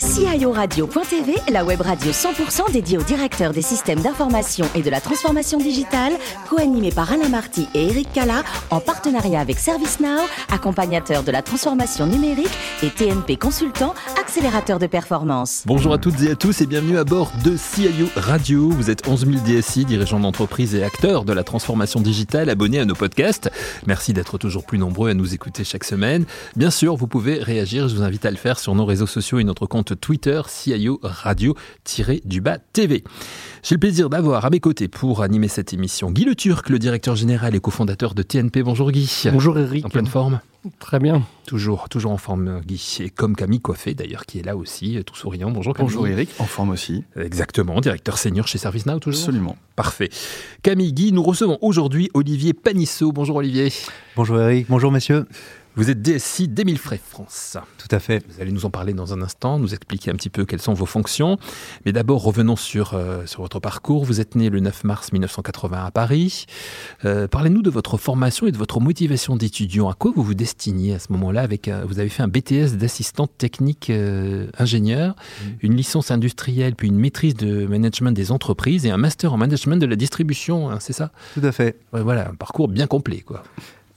guys. CIORadio.tv, la web radio 100% dédiée aux directeurs des systèmes d'information et de la transformation digitale, co-animée par Alain Marty et Eric Cala, en partenariat avec ServiceNow, accompagnateur de la transformation numérique et TNP Consultant, accélérateur de performance. Bonjour à toutes et à tous et bienvenue à bord de CIO Radio. Vous êtes 11 000 DSI, dirigeants d'entreprise et acteurs de la transformation digitale, abonnés à nos podcasts. Merci d'être toujours plus nombreux à nous écouter chaque semaine. Bien sûr, vous pouvez réagir, je vous invite à le faire sur nos réseaux sociaux et notre compte Twitter CIO Radio-du-bas TV. J'ai le plaisir d'avoir à mes côtés pour animer cette émission Guy Le Turc, le directeur général et cofondateur de TNP. Bonjour Guy. Bonjour Eric. En pleine forme? Très bien. Toujours, toujours en forme, Guy. Et comme Camille Coiffé, d'ailleurs, qui est là aussi, tout souriant. Bonjour Camille. Bonjour Eric, en forme aussi. Exactement, directeur senior chez ServiceNow, toujours? Absolument. Parfait. Camille, Guy, nous recevons aujourd'hui Olivier Panisseau. Bonjour Olivier. Bonjour Eric, bonjour messieurs. Vous êtes DSI d'Emile Frey France. Tout à fait. Vous allez nous en parler dans un instant, nous expliquer un petit peu quelles sont vos fonctions. Mais d'abord, revenons sur, euh, sur votre parcours. Vous êtes né le 9 mars 1980 à Paris. Euh, Parlez-nous de votre formation et de votre motivation d'étudiant. À quoi vous vous destiniez à ce moment-là avec, euh, Vous avez fait un BTS d'assistant technique euh, ingénieur, mmh. une licence industrielle, puis une maîtrise de management des entreprises et un master en management de la distribution, hein, c'est ça? Tout à fait. Ouais, voilà, un parcours bien complet. quoi.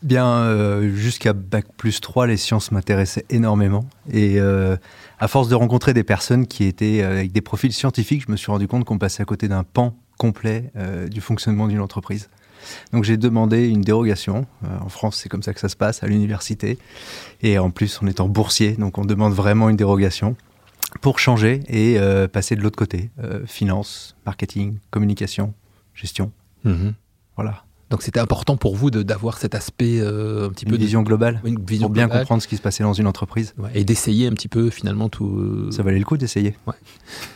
Bien, euh, jusqu'à Bac plus 3, les sciences m'intéressaient énormément. Et euh, à force de rencontrer des personnes qui étaient euh, avec des profils scientifiques, je me suis rendu compte qu'on passait à côté d'un pan complet du fonctionnement d'une entreprise. Donc j'ai demandé une dérogation. En France, c'est comme ça que ça se passe à l'université. Et en plus, on est en boursier, donc on demande vraiment une dérogation pour changer et passer de l'autre côté. finance, marketing, communication, gestion. Mmh. Voilà. Donc c'était important pour vous d'avoir cet aspect euh, un petit une peu vision de, globale, une vision pour bien globale. comprendre ce qui se passait dans une entreprise ouais, et d'essayer un petit peu finalement tout. Euh... Ça valait le coup d'essayer. Ouais.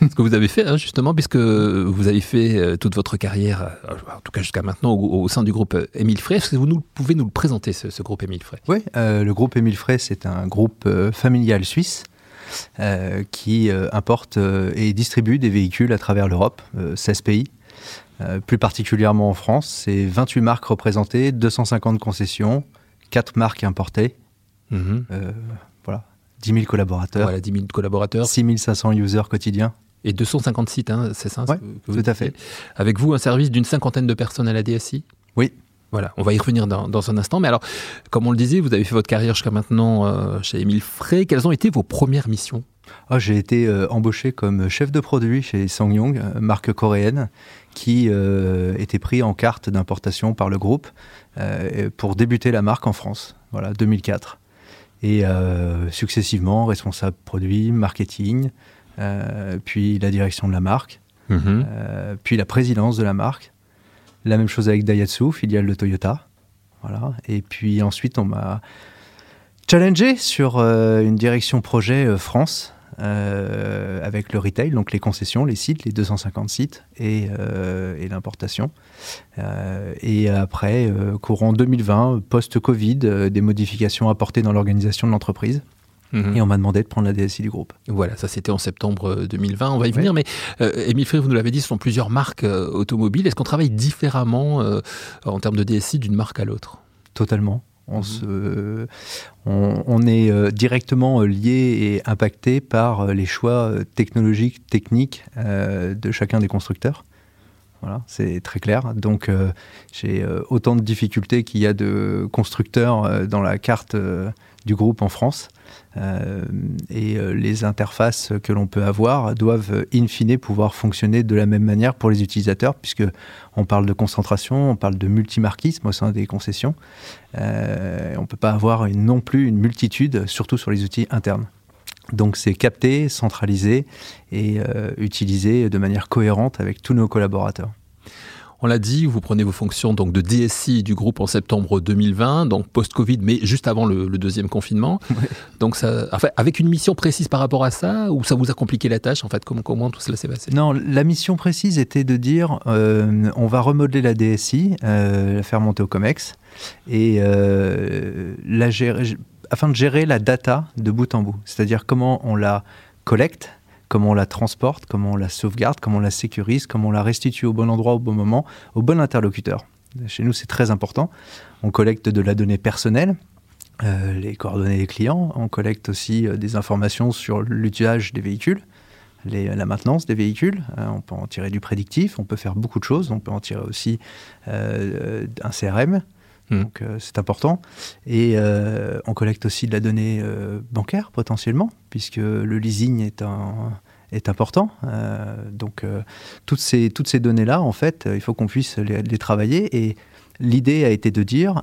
ce que vous avez fait hein, justement, puisque vous avez fait euh, toute votre carrière, en tout cas jusqu'à maintenant, au, au, sein du groupe Émile Frey. Est-ce que vous nous, pouvez nous le présenter ce, ce groupe Émile Frey? Oui, euh, le groupe Émile Frey, c'est un groupe familial suisse. Euh, qui importe et distribue des véhicules à travers l'Europe, 16 pays, euh, plus particulièrement en France, c'est 28 marques représentées, 250 concessions, 4 marques importées. Mmh. Euh, voilà, 10 000 collaborateurs. Voilà, 10 000 collaborateurs. 6 500 users quotidiens. Et 250 sites, hein, c'est ça ouais, que Tout à fait. Avec vous, un service d'une cinquantaine de personnes à la DSI Oui. Voilà, on va y revenir dans, dans, un instant. Mais alors, comme on le disait, vous avez fait votre carrière jusqu'à maintenant euh, chez Émile Frey. Quelles ont été vos premières missions? Ah, J'ai été euh, embauché comme chef de produit chez Sangyong, marque coréenne, qui euh, était pris en carte d'importation par le groupe euh, pour débuter la marque en France, voilà, 2004. Et euh, successivement, responsable produit, marketing, puis la direction de la marque, mmh. euh, puis la présidence de la marque. La même chose avec Daihatsu, filiale de Toyota. Voilà. Et puis ensuite, on m'a challengé sur une direction projet France, euh, avec le retail, donc les concessions, les sites, les 250 sites et, euh, et l'importation. Euh, et après, courant 2020, post-Covid, des modifications apportées dans l'organisation de l'entreprise. Mmh. Et on m'a demandé de prendre la DSI du groupe. Voilà, ça c'était en septembre 2020. On va y venir, oui. mais euh, Émile Frey, vous nous l'avez dit, ce sont plusieurs marques euh, automobiles. Est-ce qu'on travaille différemment euh, en termes de DSI d'une marque à l'autre? Totalement. On, mmh. se, on, on est euh, directement lié et impacté par les choix technologiques, techniques euh, de chacun des constructeurs. C'est très clair. Donc, euh, j'ai autant de difficultés qu'il y a de constructeurs euh, dans la carte euh, du groupe en France. et les interfaces que l'on peut avoir doivent, in fine, pouvoir fonctionner de la même manière pour les utilisateurs, puisque on parle de concentration, on parle de multimarquisme au sein des concessions. Euh, on ne peut pas avoir non plus une multitude, surtout sur les outils internes. Donc c'est capté, centralisé et euh, utilisé de manière cohérente avec tous nos collaborateurs. On l'a dit, vous prenez vos fonctions donc de DSI du groupe en septembre 2020, donc post-Covid, mais juste avant le, le deuxième confinement. Ouais. Donc ça, enfin, avec une mission précise par rapport à ça, ou ça vous a compliqué la tâche en fait Comment, comment tout cela s'est passé? Non, la mission précise était de dire euh, on va remodeler la DSI, euh, la faire monter au COMEX et euh, la gérer, afin de gérer la data de bout en bout. C'est-à-dire comment on la collecte, comment on la transporte, comment on la sauvegarde, comment on la sécurise, comment on la restitue au bon endroit, au bon moment, au bon interlocuteur. Chez nous, c'est très important. On collecte de la donnée personnelle, les coordonnées des clients. On collecte aussi des informations sur l'usage des véhicules. la maintenance des véhicules. on peut en tirer du prédictif, on peut faire beaucoup de choses. On peut en tirer aussi un CRM, Hmm. Donc euh, c'est important. Et euh, on collecte aussi de la donnée euh, bancaire potentiellement, puisque le leasing est est important. donc toutes ces toutes ces données là, en fait, il faut qu'on puisse les, les, travailler et L'idée a été de dire,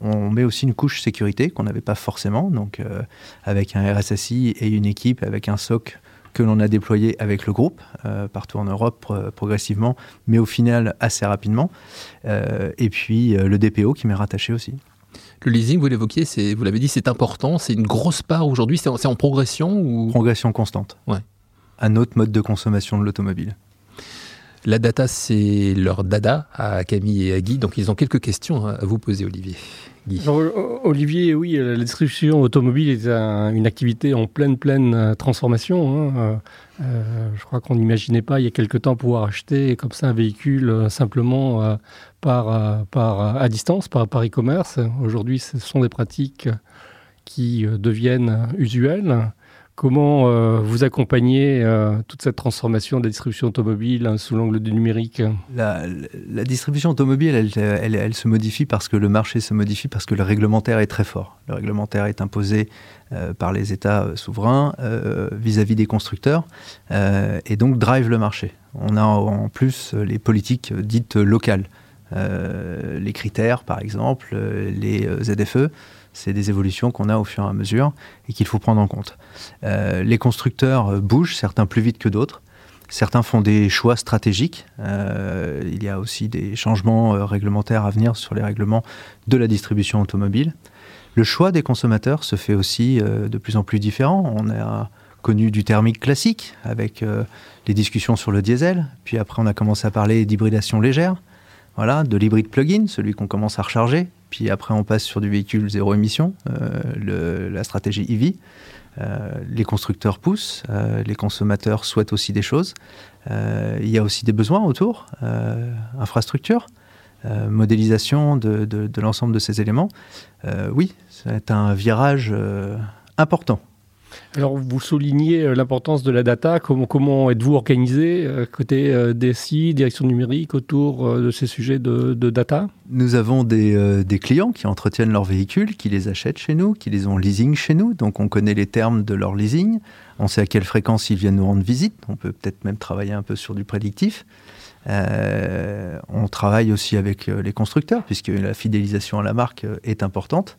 on met aussi une couche sécurité qu'on n'avait pas forcément, donc avec un RSSI et une équipe avec un SOC que l'on a déployé avec le groupe euh, partout en Europe progressivement, mais au final assez rapidement. Euh, et puis euh, le DPO qui m'est rattaché aussi. Le leasing, vous l'évoquiez, vous l'avez dit, c'est important, c'est une grosse part aujourd'hui, c'est en, progression ou... Progression constante. Ouais. Un autre mode de consommation de l'automobile. La data, c'est leur dada à Camille et à Guy, donc ils ont quelques questions à vous poser, Olivier. Olivier, oui, la distribution automobile est une activité en pleine, pleine euh, transformation. Hein. Euh, euh, je crois qu'on n'imaginait pas il y a quelque temps pouvoir acheter comme ça un véhicule simplement par, par, à distance, par e-commerce. Aujourd'hui, ce sont des pratiques qui deviennent usuelles. Comment euh, vous accompagnez euh, toute cette transformation de la distribution automobile hein, sous l'angle du numérique? La, distribution automobile, elle, se modifie parce que le marché se modifie, parce que le réglementaire est très fort. Le réglementaire est imposé euh, par les États souverains vis-à-vis des constructeurs et donc drive le marché. On a en plus les politiques dites locales. les critères, par exemple, les ZFE, c'est des évolutions qu'on a au fur et à mesure et qu'il faut prendre en compte. Euh, les constructeurs euh, bougent, certains plus vite que d'autres. Certains font des choix stratégiques. Euh, il y a aussi des changements réglementaires à venir sur les règlements de la distribution automobile. Le choix des consommateurs se fait aussi de plus en plus différent. On a connu du thermique classique avec les discussions sur le diesel. Puis après, on a commencé à parler d'hybridation légère. Voilà, de l'hybride plug-in, celui qu'on commence à recharger. Puis après, on passe sur du véhicule zéro émission, euh, la stratégie EV. Euh, les constructeurs poussent, euh, les consommateurs souhaitent aussi des choses. il y a aussi des besoins autour, infrastructure, modélisation de, de l'ensemble de ces éléments. oui, c'est un virage important. Alors, vous soulignez euh, l'importance de la data. Comment, êtes-vous organisé euh, côté euh, DSI, direction numérique, autour de ces sujets de, data? Nous avons des, clients qui entretiennent leurs véhicules, qui les achètent chez nous, qui les ont leasing chez nous. Donc, on connaît les termes de leur leasing. On sait à quelle fréquence ils viennent nous rendre visite. On peut peut-être même travailler un peu sur du prédictif. on travaille aussi avec les constructeurs, puisque la fidélisation à la marque est importante.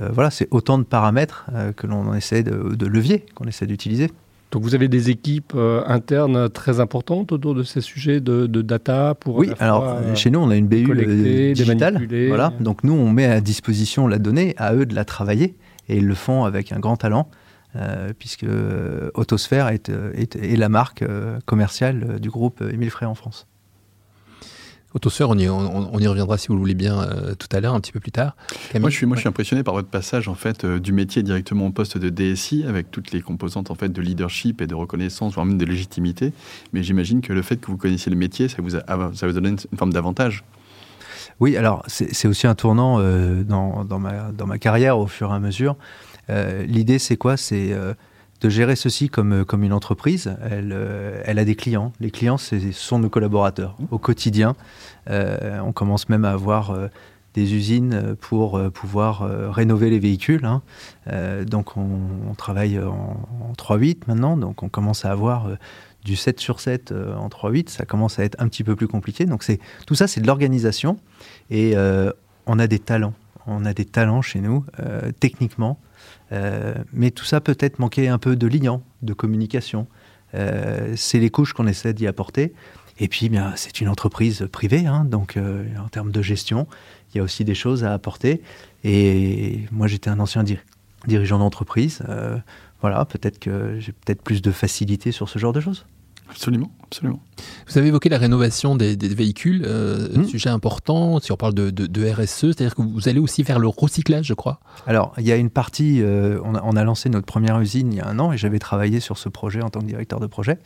Euh, voilà, c'est autant de paramètres euh, que l'on essaie de, de leviers qu'on essaie d'utiliser. Donc vous avez des équipes euh, internes très importantes autour de ces sujets de, data pour Oui, alors chez nous on a une BU digitale. Voilà, donc nous on met à disposition la donnée, à eux de la travailler et ils le font avec un grand talent. puisque Autosphère est, est, la marque commerciale du groupe Émile Frey en France. Autosphère, on y, on, y, reviendra si vous le voulez bien euh, tout à l'heure, un petit peu plus tard. moi, je suis, moi, je suis impressionné par votre passage en fait euh, du métier directement au poste de DSI, avec toutes les composantes en fait de leadership et de reconnaissance, voire même de légitimité. Mais j'imagine que le fait que vous connaissiez le métier, ça vous a, ça vous donné une, forme d'avantage. Oui, alors c'est aussi un tournant euh, dans, dans, ma, dans ma carrière au fur et à mesure. L'idée, c'est quoi? C'est de gérer ceci comme, euh, comme une entreprise. Elle, euh, elle a des clients. Les clients, ce sont nos collaborateurs au quotidien. Euh, on commence même à avoir des usines pour pouvoir rénover les véhicules. Hein. donc on, travaille en, 3-8 maintenant, donc on commence à avoir du 7 sur 7 en 3-8, ça commence à être un petit peu plus compliqué. Donc c'est tout ça, c'est de l'organisation et on a des talents. On a des talents chez nous, techniquement, euh, mais tout ça peut-être manquer un peu de liant, de communication. Euh, c'est les couches qu'on essaie d'y apporter. Et puis, bien, c'est une entreprise privée, hein, donc euh, en termes de gestion, il y a aussi des choses à apporter. Et moi, j'étais un ancien dirigeant d'entreprise. voilà, peut-être que j'ai peut-être plus de facilité sur ce genre de choses. Absolument, absolument. Vous avez évoqué la rénovation des, des véhicules, euh, Mmh. sujet important, si on parle de, de- de RSE, c'est-à-dire que vous allez aussi vers le recyclage, je crois. Alors, il y a une partie, euh, on, a, on a lancé notre première usine il y a un an et j'avais travaillé sur ce projet en tant que directeur de projet,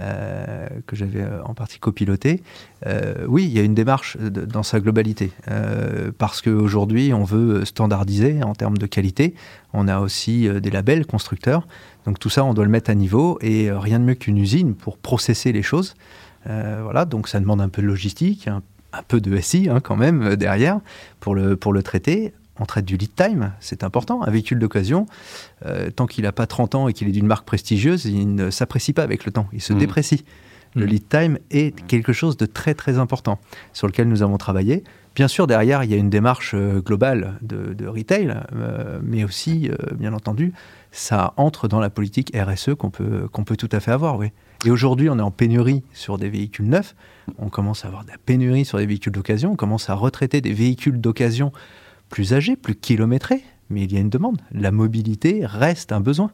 euh, que j'avais euh, en partie copiloté. Oui, il y a une démarche de- dans sa globalité, parce qu'aujourd'hui, on veut standardiser en termes de qualité. On a aussi des labels constructeurs. Donc tout ça, on doit le mettre à niveau et rien de mieux qu'une usine pour processer les choses. Euh, voilà, donc ça demande un peu de logistique, un, un peu de SI hein, quand même euh, derrière pour le, pour le traiter. On traite du lead time, c'est important. Un véhicule d'occasion, euh, tant qu'il n'a pas 30 ans et qu'il est d'une marque prestigieuse, il ne s'apprécie pas avec le temps, il se Mhm. déprécie. Le Mhm. lead time est quelque chose de très très important sur lequel nous avons travaillé. Bien sûr, derrière, il y a une démarche euh, globale de, retail, euh, mais aussi, euh, bien entendu, ça entre dans la politique RSE qu'on peut, peut tout à fait avoir. Oui. Et aujourd'hui, on est en pénurie sur des véhicules neufs. On commence à avoir de la pénurie sur des véhicules d'occasion. On commence à retraiter des véhicules d'occasion plus âgés, plus kilométrés. Mais il y a une demande. La mobilité reste un besoin.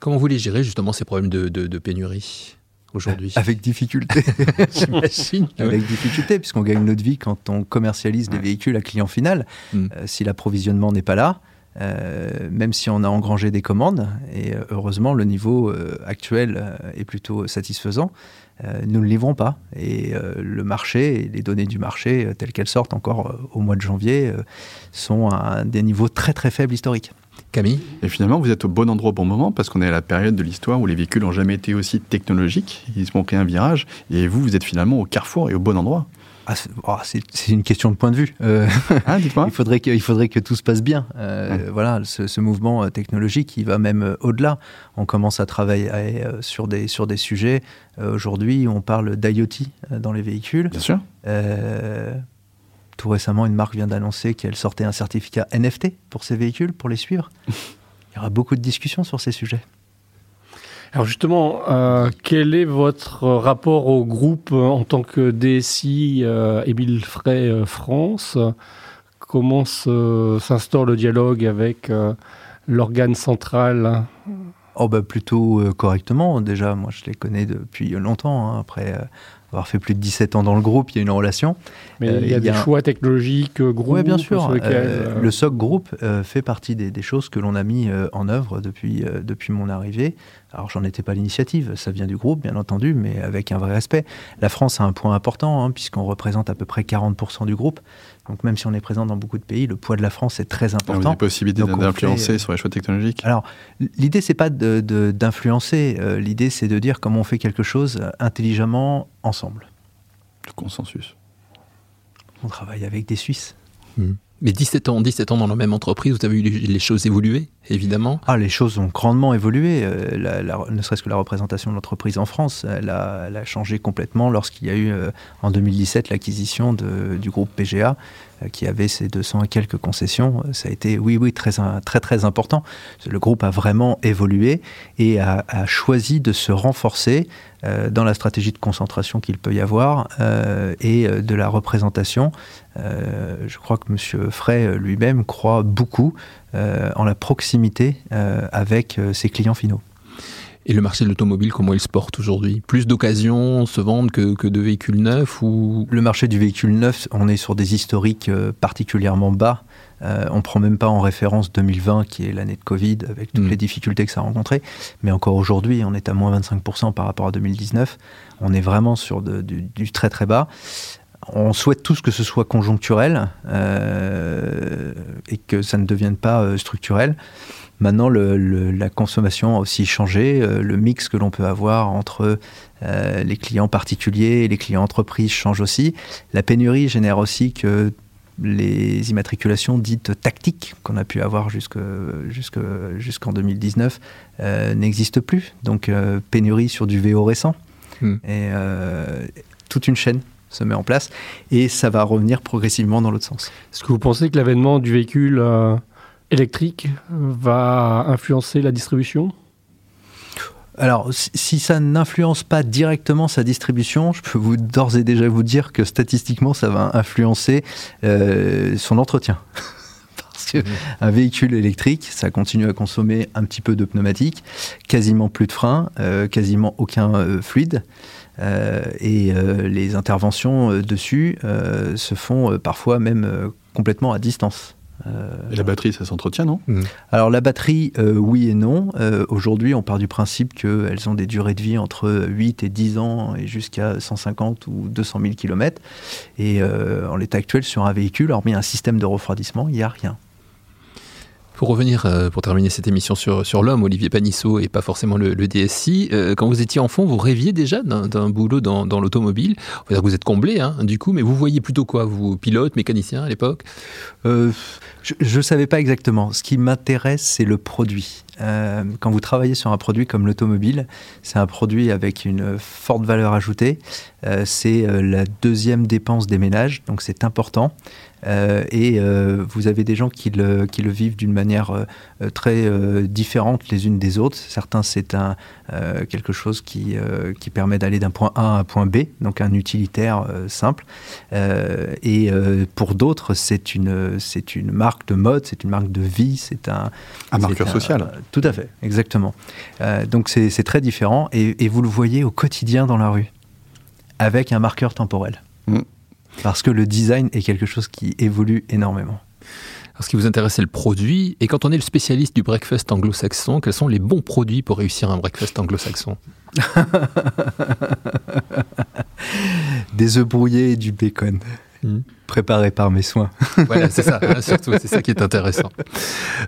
Comment vous les gérez justement ces problèmes de- de pénurie? Aujourd'hui Avec difficulté. J'imagine. avec difficulté, puisqu'on gagne notre vie quand on commercialise des Ouais. véhicules à client final. Mm. Euh, si l'approvisionnement n'est pas là, euh, même si on a engrangé des commandes, et euh, heureusement le niveau euh, actuel est plutôt satisfaisant, nous ne livrons pas. Et le marché, et les données du marché, telles qu'elles sortent encore au mois de janvier, sont à des niveaux très très faibles historiques. Camille Et finalement, vous êtes au bon endroit au bon moment parce qu'on est à la période de l'histoire où les véhicules n'ont jamais été aussi technologiques. Ils se manquait un virage. Et vous, vous êtes finalement au carrefour et au bon endroit. Ah, c'est oh, c'est- une question de point de vue. Euh, Hein, dites-moi. Il faudrait que, il faudrait que tout se passe bien. Euh. Voilà, ce, ce mouvement euh, technologique, il va même au-delà. On commence à travailler sur des, sur des sujets. Euh, Aujourd'hui, on parle d'IoT dans les véhicules. Bien sûr. Tout récemment, une marque vient d'annoncer qu'elle sortait un certificat NFT pour ses véhicules, pour les suivre. Il y aura beaucoup de discussions sur ces sujets. Alors justement, euh, quel est votre rapport au groupe euh, en tant que DSI euh, Émile Frey euh, France? Comment s'instaure le dialogue avec euh, l'organe central? Oh bah plutôt correctement. Déjà, moi je les connais depuis longtemps. hein. Après avoir fait plus de 17 ans dans le groupe, il y a une relation. Mais Euh, il y a y des un- choix technologiques, euh, groupes Oui, bien sûr. lesquels, Euh, euh, Le SOC Group fait partie des, des choses que l'on a mis en œuvre depuis, depuis mon arrivée. Alors, j'en étais pas l'initiative, ça vient du groupe, bien entendu, mais avec un vrai respect. La France a un point important, hein, puisqu'on représente à peu près 40% du groupe. Donc, même si on est présent dans beaucoup de pays, le poids de la France est très Ah, Vous avez important. des possibilités d'influencer fait, sur les choix technologiques. Alors, l'idée, c'est pas de- de- d'influencer, euh, l'idée, c'est de dire comment on fait quelque chose intelligemment ensemble. Le consensus. On travaille avec des Suisses. Mais 17 ans, 17 ans dans la même entreprise, vous avez vu les, choses évoluer, évidemment. Ah, les choses ont grandement évolué. euh, ne serait-ce que la représentation de l'entreprise en France, elle a, changé complètement lorsqu'il y a eu euh, en 2017 l'acquisition du groupe PGA euh, qui avait ses 200 et quelques concessions. Ça a été, oui, oui, très, très, très important. Le groupe a vraiment évolué et a choisi de se renforcer euh, dans la stratégie de concentration qu'il peut y avoir euh, et euh, de la représentation. Je crois que M. Frey lui-même croit beaucoup en la proximité avec ses clients finaux. Et le marché de l'automobile, comment il se porte aujourd'hui? Plus d'occasions se vendent que, que de véhicules neufs ou? Le marché du véhicule neuf, on est sur des historiques euh, particulièrement bas. Euh, on prend même pas en référence 2020, qui est l'année de Covid, avec toutes Mm. les difficultés que ça a rencontrées. Mais encore aujourd'hui, on est à moins 25% par rapport à 2019. On est vraiment sur de- du, du très très bas. On souhaite tous que ce soit conjoncturel euh, et que ça ne devienne pas euh, structurel. Maintenant, le- le- la consommation a aussi changé. euh, le mix que l'on peut avoir entre euh, les clients particuliers et les clients entreprises change aussi. La pénurie génère aussi que les immatriculations dites tactiques qu'on a pu avoir jusque- jusque- jusqu'en 2019 euh, n'existent plus. Donc euh, pénurie sur du VO récent. Hmm. Et toute une chaîne se met en place et ça va revenir progressivement dans l'autre sens. Est-ce que vous pensez que l'avènement du véhicule électrique va influencer la distribution? Alors, si- ça n'influence pas directement sa distribution, je peux vous d'ores et déjà vous dire que statistiquement, ça va influencer euh, son entretien. Parce que un véhicule électrique, ça continue à consommer un petit peu de pneumatique, quasiment plus de frein, quasiment aucun fluide. et les interventions dessus se font parfois même complètement à distance. Et la batterie, ça s'entretient, non? Mmh. Alors la batterie, euh, oui et non. Euh, aujourd'hui, on part du principe qu'elles ont des durées de vie entre 8 et 10 ans et jusqu'à 150 ou 200 000 km. Et euh, en l'état actuel, sur un véhicule, hormis un système de refroidissement, il n'y a rien. Pour revenir, euh, pour terminer cette émission sur, sur l'homme, Olivier Panisseau et pas forcément le, DSI, euh, quand vous étiez enfant, vous rêviez déjà d'un boulot dans, dans l'automobile? Vous êtes comblé, hein, du coup, mais vous voyez plutôt quoi Vous, pilote, mécanicien à l'époque? Euh, Je ne savais pas exactement. Ce qui m'intéresse, c'est le produit. Quand vous travaillez sur un produit comme l'automobile, c'est un produit avec une forte valeur ajoutée. c'est la deuxième dépense des ménages, donc c'est important. Euh, et euh, vous avez des gens qui le, qui le vivent d'une manière euh, très différente les unes des autres. Certains, c'est un, quelque chose qui, qui permet d'aller d'un point A à un point B, donc un utilitaire simple. et pour d'autres, c'est une, c'est une marque de mode, c'est une marque de vie, c'est un... Un marqueur social. Tout à fait, exactement. donc c'est très différent et, et, vous le voyez au quotidien dans la rue, avec un marqueur temporel. Mm. Parce que le design est quelque chose qui évolue énormément. Alors, ce qui vous intéresse, c'est le produit. Et quand on est le spécialiste du breakfast anglo-saxon, quels sont les bons produits pour réussir un breakfast anglo-saxon? Des œufs brouillés et du bacon. Hmm préparé par mes soins. voilà, c'est ça, hein, surtout, c'est ça qui est intéressant.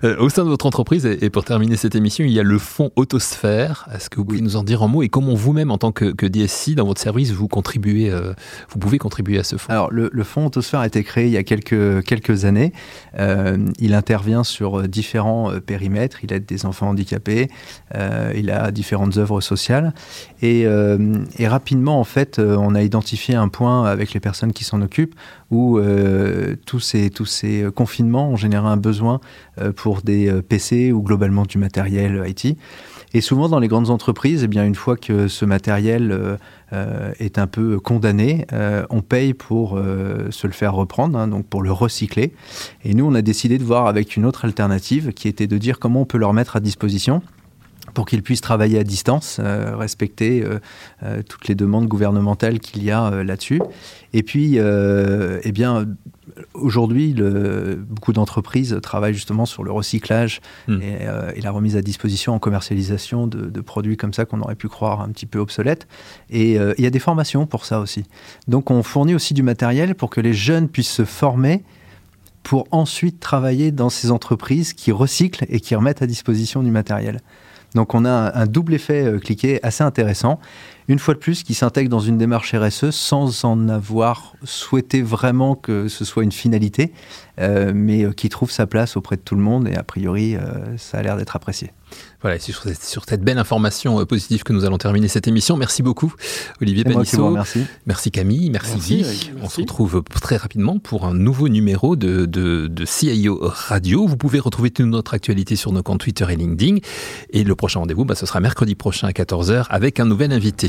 Euh, au sein de votre entreprise, et, pour terminer cette émission, il y a le fonds Autosphère. Est-ce que vous pouvez nous en dire un mot et comment vous-même, en tant que, DSI, dans votre service, vous contribuez, euh, vous pouvez contribuer à ce fonds? Alors, le, fonds Autosphère a été créé il y a quelques, quelques années. Euh, il intervient sur différents périmètres. Il aide des enfants handicapés. il a différentes œuvres sociales. Et, et rapidement, en fait, on a identifié un point avec les personnes qui s'en occupent où euh, tous, ces, ces confinements ont généré un besoin euh, pour des euh, PC ou globalement du matériel IT. Et souvent dans les grandes entreprises, eh bien, une fois que ce matériel est un peu condamné, on paye pour se le faire reprendre, hein, donc pour le recycler. Et nous, on a décidé de voir avec une autre alternative qui était de dire comment on peut leur mettre à disposition pour qu'ils puissent travailler à distance, euh, respecter euh, euh, toutes les demandes gouvernementales qu'il y a là-dessus. Et puis, eh bien, aujourd'hui, beaucoup d'entreprises travaillent justement sur le recyclage hmm. et, la remise à disposition en commercialisation de, produits comme ça qu'on aurait pu croire un petit peu obsolètes. Et il y a des formations pour ça aussi. Donc, on fournit aussi du matériel pour que les jeunes puissent se former pour ensuite travailler dans ces entreprises qui recyclent et qui remettent à disposition du matériel. Donc on a un, double effet euh, cliqué assez intéressant. Une fois de plus, qui s'intègre dans une démarche RSE sans en avoir souhaité vraiment que ce soit une finalité, euh, mais euh, qui trouve sa place auprès de tout le monde et a priori, ça a l'air d'être apprécié. Voilà, c'est sur, cette belle information positive que nous allons terminer cette émission. Merci beaucoup, Olivier Panissot. Merci. merci Camille, merci, Guy. On se retrouve très rapidement pour un nouveau numéro de, de, CIO Radio. Vous pouvez retrouver toute notre actualité sur nos comptes Twitter et LinkedIn. Et le prochain rendez-vous, bah, ce sera mercredi prochain à 14h avec un nouvel invité.